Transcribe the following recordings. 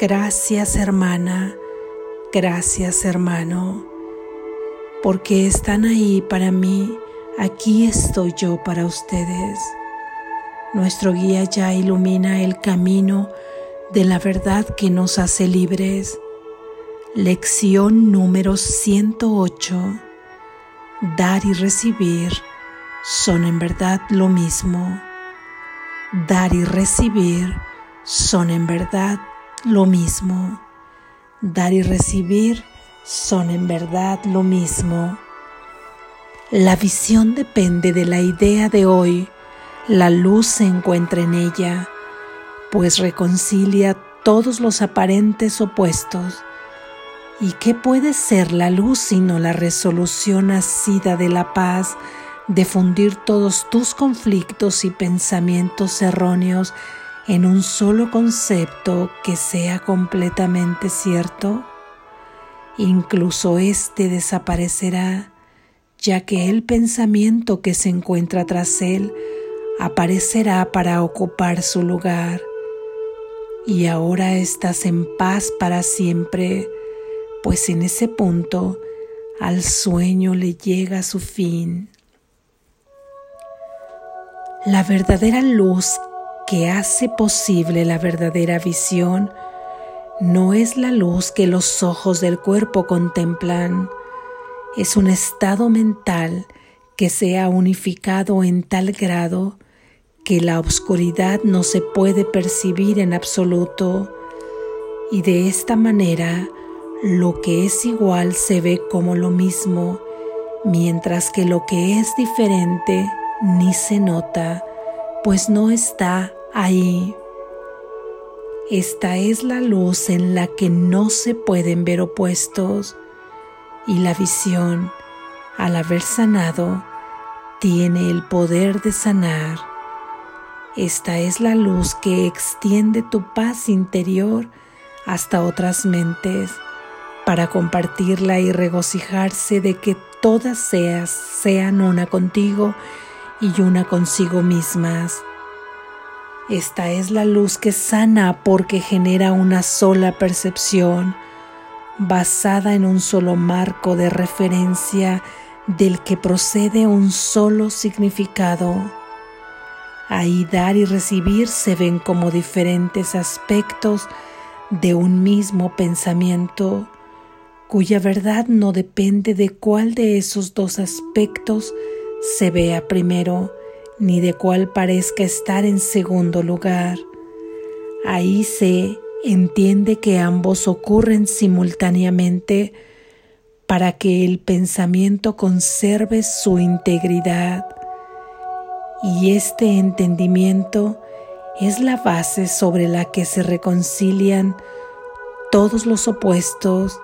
Gracias hermana, gracias hermano, porque están ahí para mí, aquí estoy yo para ustedes. Nuestro guía ya ilumina el camino de la verdad que nos hace libres. Lección número 108. Dar y recibir son en verdad lo mismo. Dar y recibir son en verdad lo mismo. Dar y recibir son en verdad lo mismo. La visión depende de la idea de hoy. La luz se encuentra en ella, pues reconcilia todos los aparentes opuestos ¿Y qué puede ser la luz sino la resolución nacida de la paz de fundir todos tus conflictos y pensamientos erróneos en un solo concepto que sea completamente cierto? Incluso éste desaparecerá, ya que el pensamiento que se encuentra tras él aparecerá para ocupar su lugar. Y ahora estás en paz para siempre pues en ese punto al sueño le llega su fin. La verdadera luz que hace posible la verdadera visión no es la luz que los ojos del cuerpo contemplan, es un estado mental que se ha unificado en tal grado que la oscuridad no se puede percibir en absoluto. Y de esta manera lo que es igual se ve como lo mismo, mientras que lo que es diferente ni se nota, pues no está ahí. Esta es la luz en la que no se pueden ver opuestos y la visión, al haber sanado, tiene el poder de sanar. Esta es la luz que extiende tu paz interior hasta otras mentes para compartirla y regocijarse de que todas seas sean una contigo y una consigo mismas. Esta es la luz que sana porque genera una sola percepción, basada en un solo marco de referencia del que procede un solo significado. Ahí dar y recibir se ven como diferentes aspectos de un mismo pensamiento cuya verdad no depende de cuál de esos dos aspectos se vea primero, ni de cuál parezca estar en segundo lugar. Ahí se entiende que ambos ocurren simultáneamente para que el pensamiento conserve su integridad. Y este entendimiento es la base sobre la que se reconcilian todos los opuestos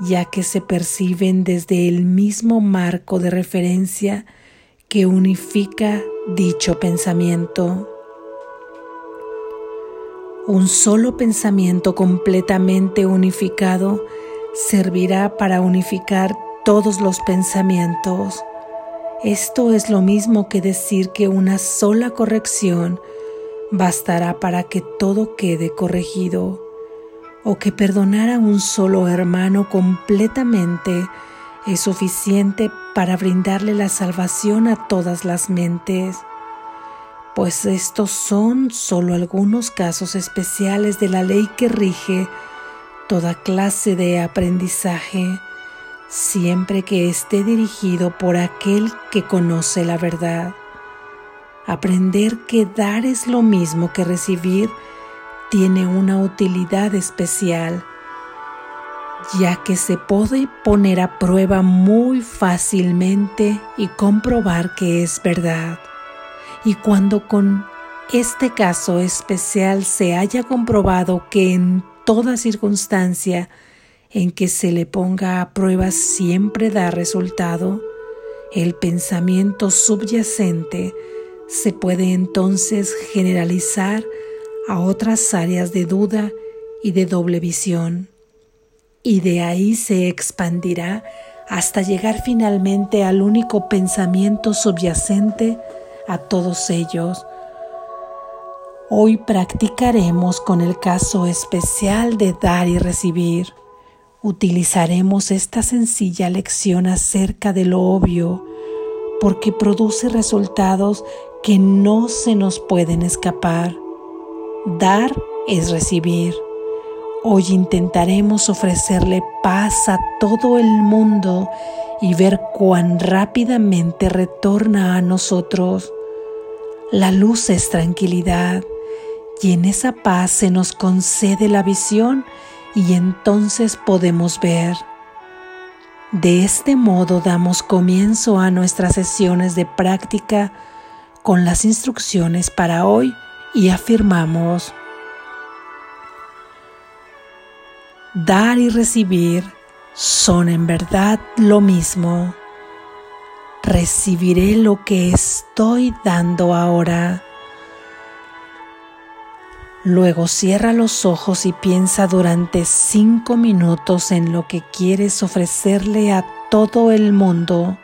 ya que se perciben desde el mismo marco de referencia que unifica dicho pensamiento. Un solo pensamiento completamente unificado servirá para unificar todos los pensamientos. Esto es lo mismo que decir que una sola corrección bastará para que todo quede corregido o que perdonar a un solo hermano completamente es suficiente para brindarle la salvación a todas las mentes, pues estos son solo algunos casos especiales de la ley que rige toda clase de aprendizaje, siempre que esté dirigido por aquel que conoce la verdad. Aprender que dar es lo mismo que recibir tiene una utilidad especial, ya que se puede poner a prueba muy fácilmente y comprobar que es verdad. Y cuando con este caso especial se haya comprobado que en toda circunstancia en que se le ponga a prueba siempre da resultado, el pensamiento subyacente se puede entonces generalizar a otras áreas de duda y de doble visión, y de ahí se expandirá hasta llegar finalmente al único pensamiento subyacente a todos ellos, Hoy practicaremos con el caso especial de dar y recibir. Utilizaremos esta sencilla lección acerca de lo obvio porque produce resultados que no se nos pueden escapar. Dar es recibir. Hoy intentaremos ofrecerle paz a todo el mundo y ver cuán rápidamente retorna a nosotros. La luz es tranquilidad y en esa paz se nos concede la visión y entonces podemos ver. De este modo damos comienzo a nuestras sesiones de práctica con las instrucciones para hoy y afirmamos, dar y recibir son en verdad lo mismo. Recibiré lo que estoy dando ahora. Luego cierra los ojos y piensa durante cinco minutos en lo que quieres ofrecerle a todo el mundo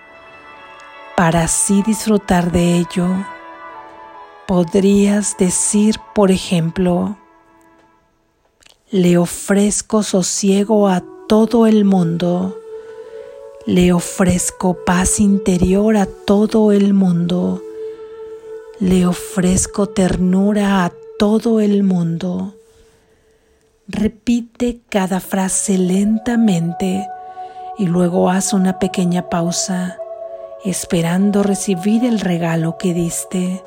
para así disfrutar de ello. Podrías decir, por ejemplo, le ofrezco sosiego a todo el mundo. Le ofrezco paz interior a todo el mundo. Le ofrezco ternura a todo el mundo. Repite cada frase lentamente y luego haz una pequeña pausa, esperando recibir el regalo que diste.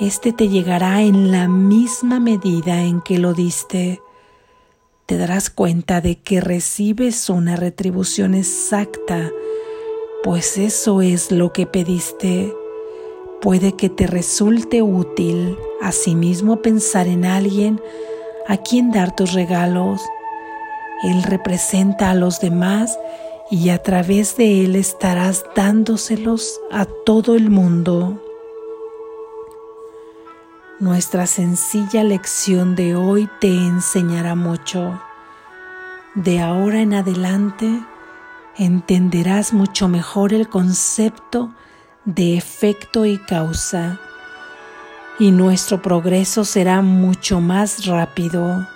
Este te llegará en la misma medida en que lo diste te darás cuenta de que recibes una retribución exacta, pues eso es lo que pediste. Puede que te resulte útil asimismo pensar en alguien a quien dar tus regalos. Él representa a los demás y a través de él estarás dándoselos a todo el mundo. Nuestra sencilla lección de hoy te enseñará mucho. De ahora en adelante entenderás mucho mejor el concepto de efecto y causa y nuestro progreso será mucho más rápido.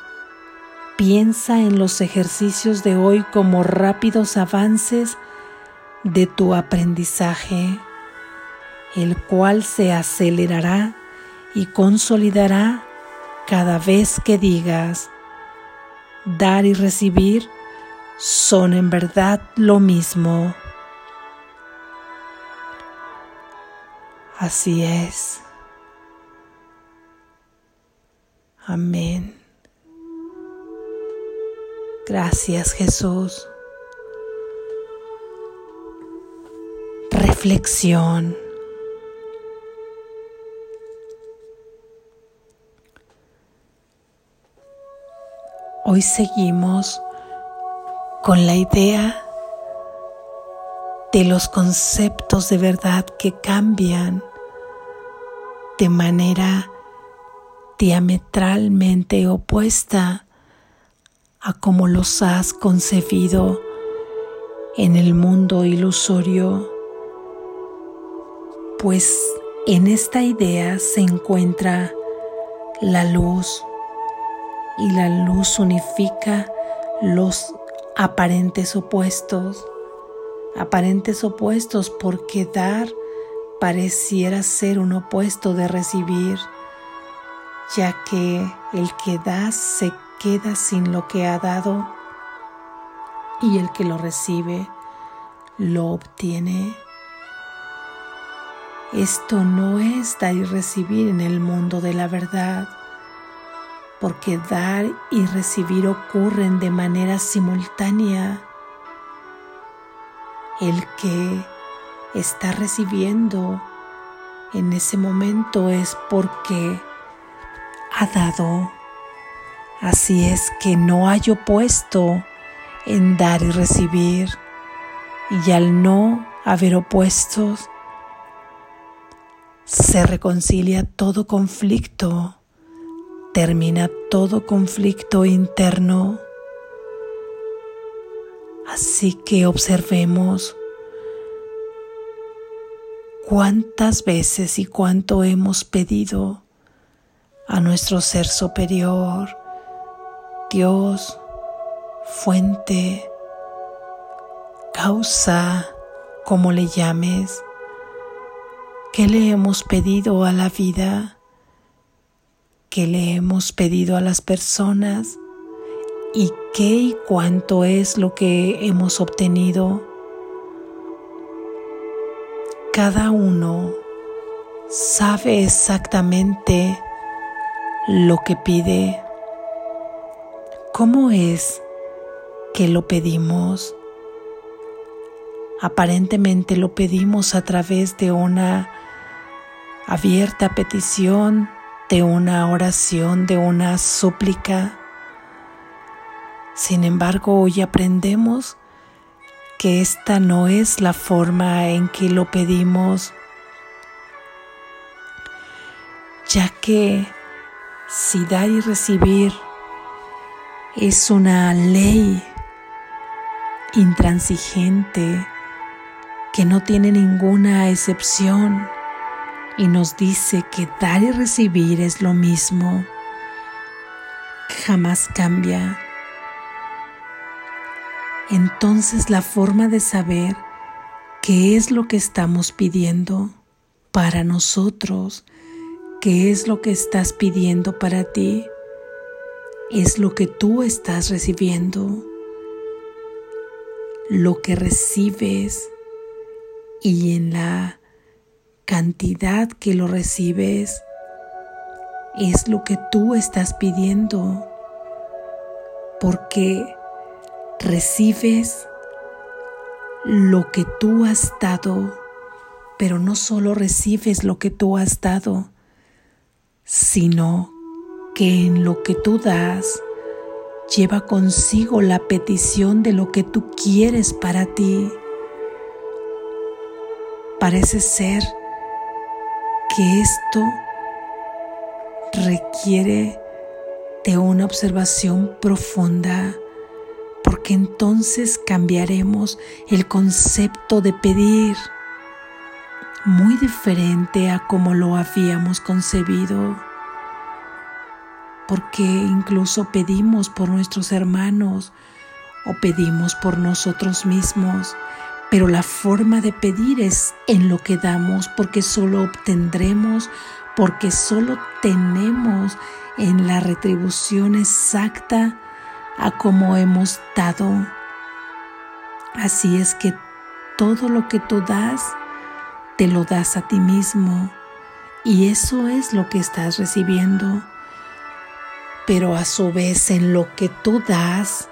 Piensa en los ejercicios de hoy como rápidos avances de tu aprendizaje, el cual se acelerará y consolidará cada vez que digas, dar y recibir son en verdad lo mismo. Así es. Amén. Gracias Jesús. Reflexión. Hoy seguimos con la idea de los conceptos de verdad que cambian de manera diametralmente opuesta a como los has concebido en el mundo ilusorio, pues en esta idea se encuentra la luz y la luz unifica los aparentes opuestos, aparentes opuestos porque dar pareciera ser un opuesto de recibir, ya que el que da se queda sin lo que ha dado y el que lo recibe lo obtiene. Esto no es dar y recibir en el mundo de la verdad porque dar y recibir ocurren de manera simultánea. El que está recibiendo en ese momento es porque ha dado. Así es que no hay opuesto en dar y recibir. Y al no haber opuestos, se reconcilia todo conflicto termina todo conflicto interno. Así que observemos cuántas veces y cuánto hemos pedido a nuestro ser superior, Dios, fuente, causa, como le llames, ¿qué le hemos pedido a la vida? ¿Qué le hemos pedido a las personas? ¿Y qué y cuánto es lo que hemos obtenido? Cada uno sabe exactamente lo que pide. ¿Cómo es que lo pedimos? Aparentemente lo pedimos a través de una abierta petición, de una oración, de una súplica. Sin embargo, hoy aprendemos que esta no es la forma en que lo pedimos, ya que si dar y recibir es una ley intransigente, que no tiene ninguna excepción y nos dice que dar y recibir es lo mismo, jamás cambia. Entonces la forma de saber qué es lo que estamos pidiendo para nosotros, qué es lo que estás pidiendo para ti, es lo que tú estás recibiendo, lo que recibes y en la cantidad que lo recibes es lo que tú estás pidiendo, porque recibes lo que tú has dado, pero no solo recibes lo que tú has dado, sino que en lo que tú das lleva consigo la petición de lo que tú quieres para ti. Parece ser que esto requiere de una observación profunda, porque entonces cambiaremos el concepto de pedir muy diferente a como lo habíamos concebido, porque incluso pedimos por nuestros hermanos o pedimos por nosotros mismos pero la forma de pedir es en lo que damos, porque solo obtendremos, porque solo tenemos en la retribución exacta a como hemos dado. Así es que todo lo que tú das, te lo das a ti mismo. Y eso es lo que estás recibiendo. Pero a su vez en lo que tú das,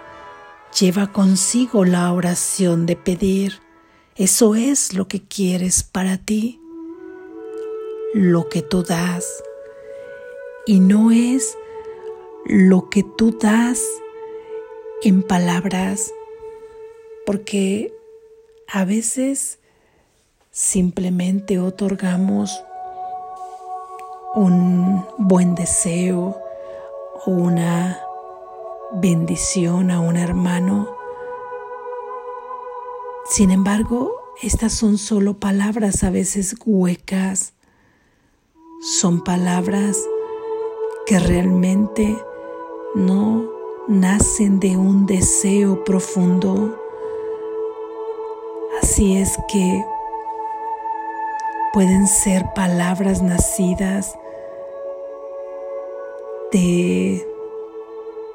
lleva consigo la oración de pedir. Eso es lo que quieres para ti, lo que tú das. Y no es lo que tú das en palabras, porque a veces simplemente otorgamos un buen deseo o una bendición a un hermano sin embargo, estas son solo palabras a veces huecas. Son palabras que realmente no nacen de un deseo profundo. Así es que pueden ser palabras nacidas de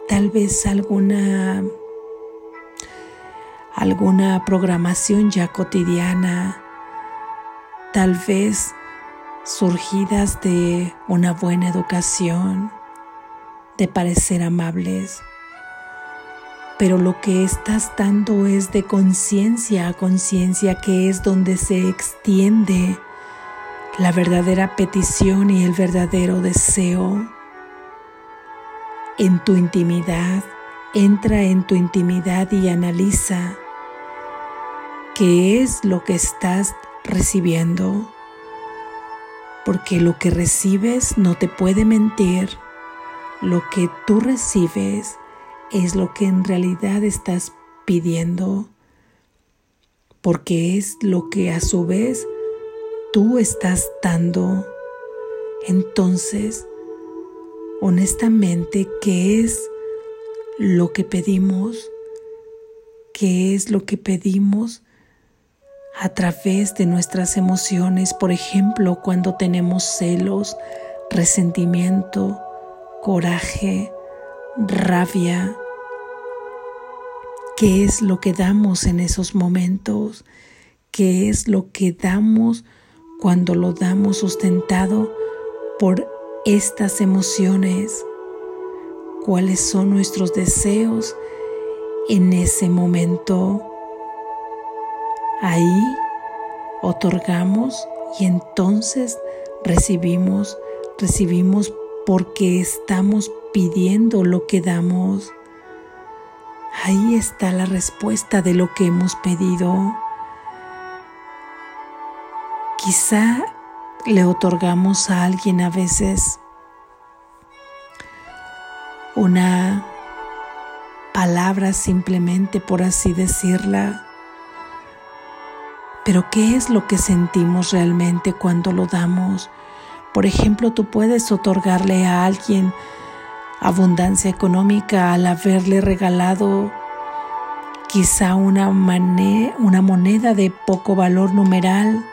tal vez alguna alguna programación ya cotidiana, tal vez surgidas de una buena educación, de parecer amables. Pero lo que estás dando es de conciencia a conciencia, que es donde se extiende la verdadera petición y el verdadero deseo. En tu intimidad, entra en tu intimidad y analiza qué es lo que estás recibiendo, porque lo que recibes no te puede mentir, lo que tú recibes es lo que en realidad estás pidiendo, porque es lo que a su vez tú estás dando. Entonces, honestamente qué es lo que pedimos, qué es lo que pedimos a través de nuestras emociones, por ejemplo, cuando tenemos celos, resentimiento, coraje, rabia. ¿Qué es lo que damos en esos momentos? ¿Qué es lo que damos cuando lo damos sustentado por estas emociones? ¿Cuáles son nuestros deseos en ese momento? Ahí otorgamos y entonces recibimos, recibimos porque estamos pidiendo lo que damos. Ahí está la respuesta de lo que hemos pedido. Quizá le otorgamos a alguien a veces una palabra simplemente por así decirla pero ¿qué es lo que sentimos realmente cuando lo damos? Por ejemplo, tú puedes otorgarle a alguien abundancia económica al haberle regalado quizá una, moneda de poco valor numeral,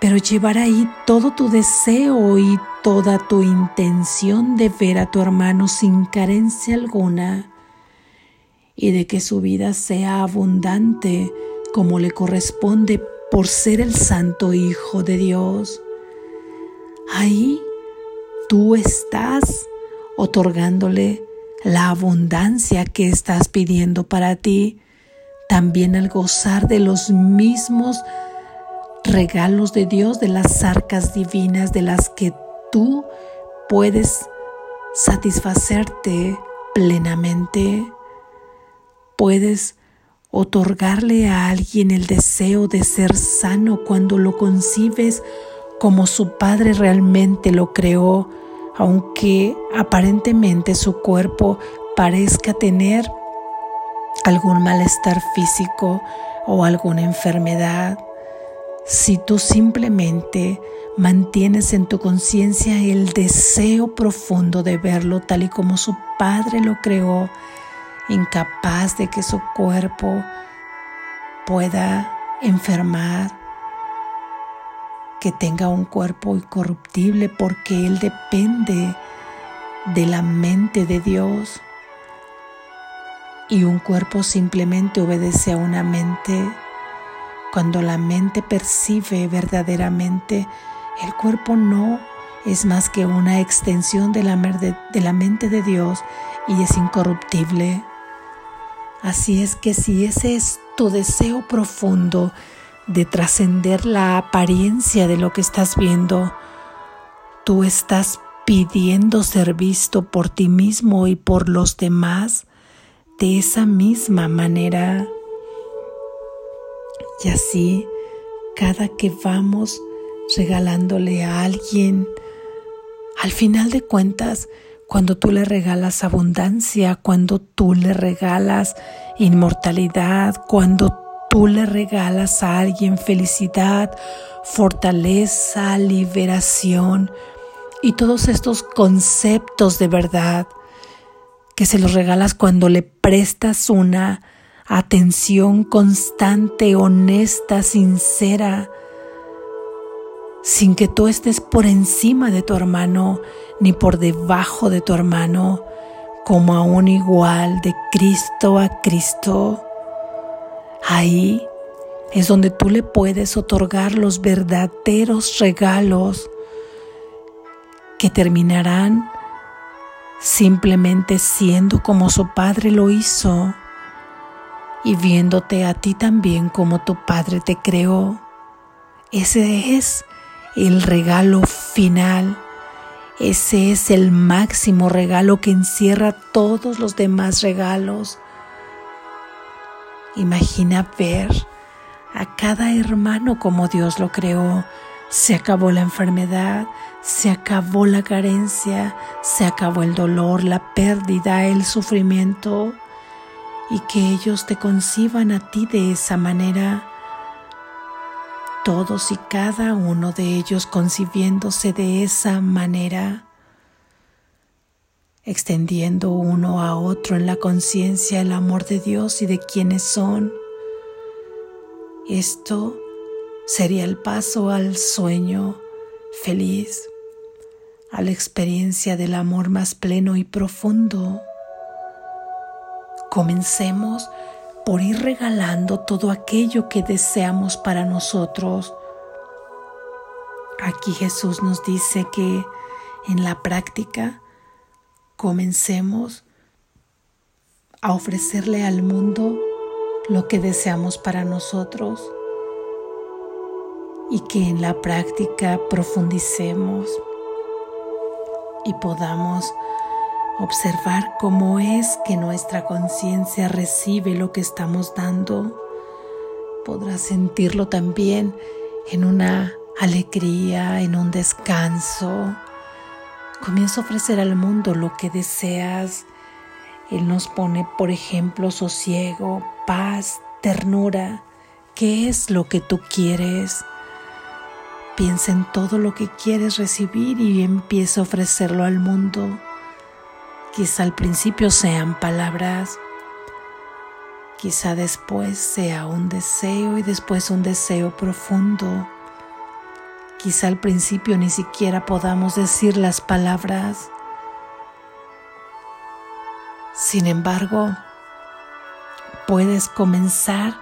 pero llevar ahí todo tu deseo y toda tu intención de ver a tu hermano sin carencia alguna y de que su vida sea abundante como le corresponde por ser el Santo Hijo de Dios. Ahí tú estás otorgándole la abundancia que estás pidiendo para ti, también al gozar de los mismos regalos de Dios, de las arcas divinas de las que tú puedes satisfacerte plenamente. Puedes otorgarle a alguien el deseo de ser sano cuando lo concibes como su padre realmente lo creó, aunque aparentemente su cuerpo parezca tener algún malestar físico o alguna enfermedad. Si tú simplemente mantienes en tu conciencia el deseo profundo de verlo tal y como su Padre lo creó, incapaz de que su cuerpo pueda enfermar, que tenga un cuerpo incorruptible porque Él depende de la mente de Dios y un cuerpo simplemente obedece a una mente. Cuando la mente percibe verdaderamente, el cuerpo no es más que una extensión de la, de la mente de Dios y es incorruptible. Así es que si ese es tu deseo profundo de trascender la apariencia de lo que estás viendo, tú estás pidiendo ser visto por ti mismo y por los demás de esa misma manera. Y así, cada que vamos regalándole a alguien, al final de cuentas, cuando tú le regalas abundancia, cuando tú le regalas inmortalidad, cuando tú le regalas a alguien felicidad, fortaleza, liberación y todos estos conceptos de verdad que se los regalas cuando le prestas una atención constante, honesta, sincera, sin que tú estés por encima de tu hermano ni por debajo de tu hermano, como a un igual de Cristo a Cristo. Ahí es donde tú le puedes otorgar los verdaderos regalos que terminarán simplemente siendo como su Padre lo hizo y viéndote a ti también como tu Padre te creó. Ese es el regalo final. Ese es el máximo regalo que encierra todos los demás regalos. Imagina ver a cada hermano como Dios lo creó. Se acabó la enfermedad, se acabó la carencia, se acabó el dolor, la pérdida, el sufrimiento. Y que ellos te conciban a ti de esa manera todos y cada uno de ellos concibiéndose de esa manera, extendiendo uno a otro en la conciencia el amor de Dios y de quienes son. Esto sería el paso al sueño feliz, a la experiencia del amor más pleno y profundo. Comencemos por ir regalando todo aquello que deseamos para nosotros. Aquí Jesús nos dice que en la práctica comencemos a ofrecerle al mundo lo que deseamos para nosotros y que en la práctica profundicemos y podamos observar cómo es que nuestra conciencia recibe lo que estamos dando. Podrás sentirlo también en una alegría, en un descanso. Comienza a ofrecer al mundo lo que deseas. Él nos pone, por ejemplo, sosiego, paz, ternura. ¿Qué es lo que tú quieres? Piensa en todo lo que quieres recibir y empieza a ofrecerlo al mundo. Quizá al principio sean palabras, quizá después sea un deseo y después un deseo profundo. Quizá al principio ni siquiera podamos decir las palabras. Sin embargo, puedes comenzar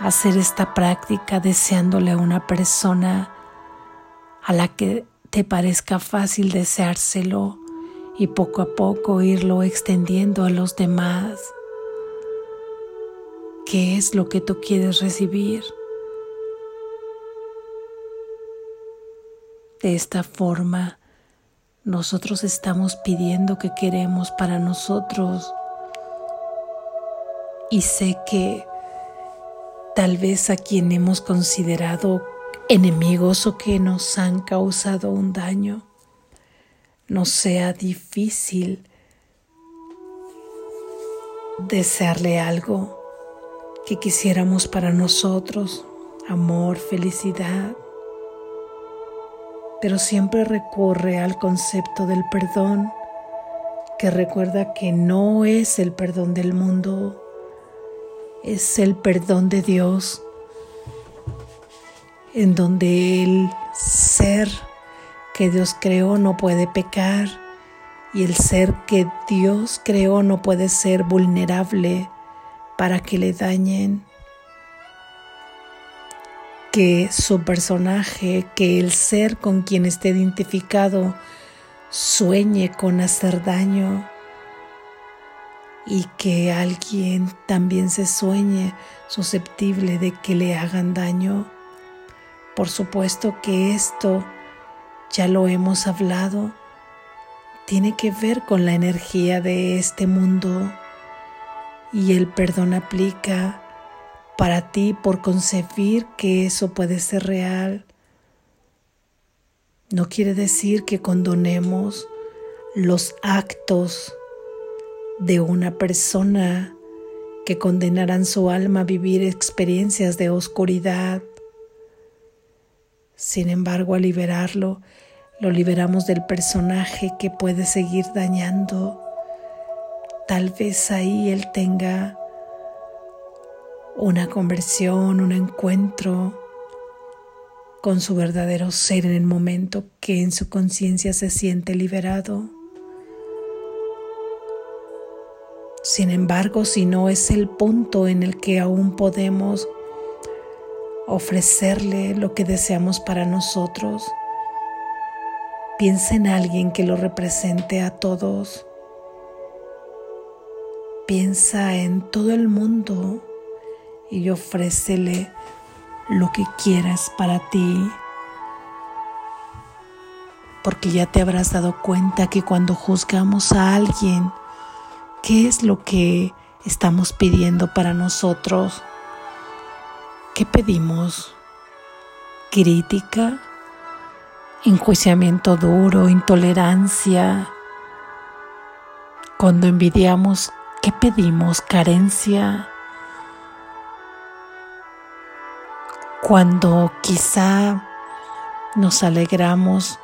a hacer esta práctica deseándole a una persona a la que te parezca fácil deseárselo y poco a poco irlo extendiendo a los demás. ¿Qué es lo que tú quieres recibir? De esta forma, nosotros estamos pidiendo que queremos para nosotros. Y sé que tal vez a quien hemos considerado enemigos o que nos han causado un daño, no sea difícil desearle algo que quisiéramos para nosotros, amor, felicidad, pero siempre recurre al concepto del perdón, que recuerda que no es el perdón del mundo, es el perdón de Dios en donde el ser que Dios creó no puede pecar. Y el ser que Dios creó no puede ser vulnerable para que le dañen. Que su personaje, que el ser con quien esté identificado sueñe con hacer daño. Y que alguien también se sueñe susceptible de que le hagan daño. Por supuesto que esto, ya lo hemos hablado, tiene que ver con la energía de este mundo y el perdón aplica para ti por concebir que eso puede ser real. No quiere decir que condonemos los actos de una persona que condenarán su alma a vivir experiencias de oscuridad, sin embargo, al liberarlo, lo liberamos del personaje que puede seguir dañando. Tal vez ahí él tenga una conversión, un encuentro con su verdadero ser en el momento que en su conciencia se siente liberado. Sin embargo, si no es el punto en el que aún podemos ofrecerle lo que deseamos para nosotros. Piensa en alguien que lo represente a todos. Piensa en todo el mundo y ofrécele lo que quieras para ti. Porque ya te habrás dado cuenta que cuando juzgamos a alguien, ¿qué es lo que estamos pidiendo para nosotros? ¿Qué pedimos? ¿Crítica? ¿Enjuiciamiento duro? ¿Intolerancia? Cuando envidiamos, ¿qué pedimos? ¿Carencia? Cuando quizá nos alegramos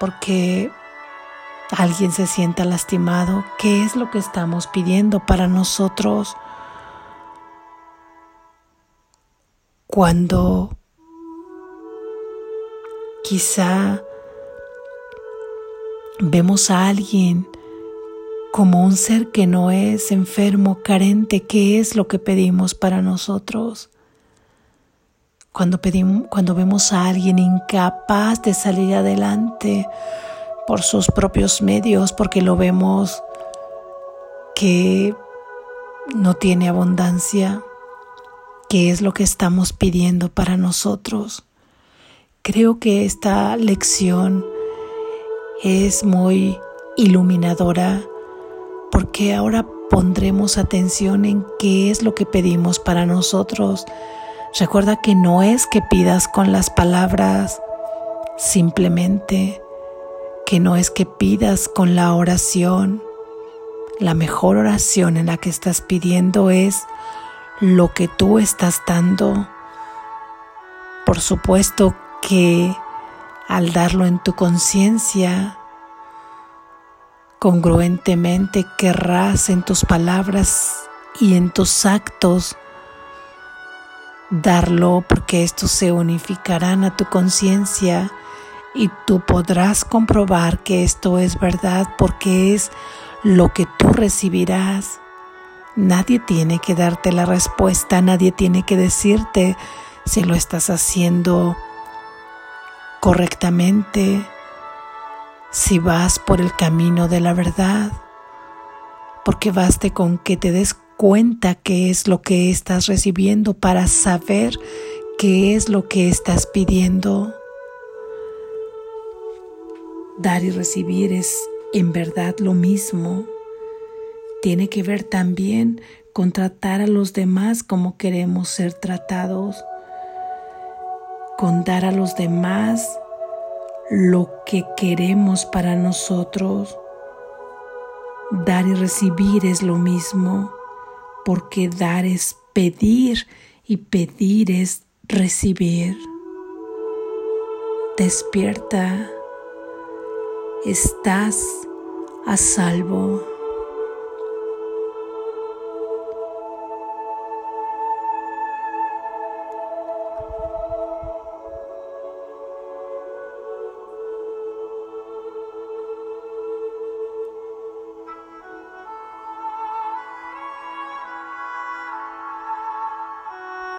porque alguien se sienta lastimado, ¿qué es lo que estamos pidiendo para nosotros? Cuando quizá vemos a alguien como un ser que no es enfermo, carente, ¿qué es lo que pedimos para nosotros? Cuando, pedimos, cuando vemos a alguien incapaz de salir adelante por sus propios medios, porque lo vemos que no tiene abundancia, ¿qué es lo que estamos pidiendo para nosotros? Creo que esta lección es muy iluminadora porque ahora pondremos atención en qué es lo que pedimos para nosotros. Recuerda que no es que pidas con las palabras simplemente, que no es que pidas con la oración. La mejor oración en la que estás pidiendo es lo que tú estás dando. Por supuesto que al darlo en tu conciencia, Congruentemente querrás en tus palabras y en tus actos darlo porque estos se unificarán a tu conciencia y tú podrás comprobar que esto es verdad porque es lo que tú recibirás. Nadie tiene que darte la respuesta, nadie tiene que decirte si lo estás haciendo correctamente, si vas por el camino de la verdad, porque baste con que te des cuenta qué es lo que estás recibiendo para saber qué es lo que estás pidiendo. Dar y recibir es en verdad lo mismo. Tiene que ver también con tratar a los demás como queremos ser tratados, con dar a los demás lo que queremos para nosotros. Dar y recibir es lo mismo, porque dar es pedir y pedir es recibir. Despierta, estás a salvo.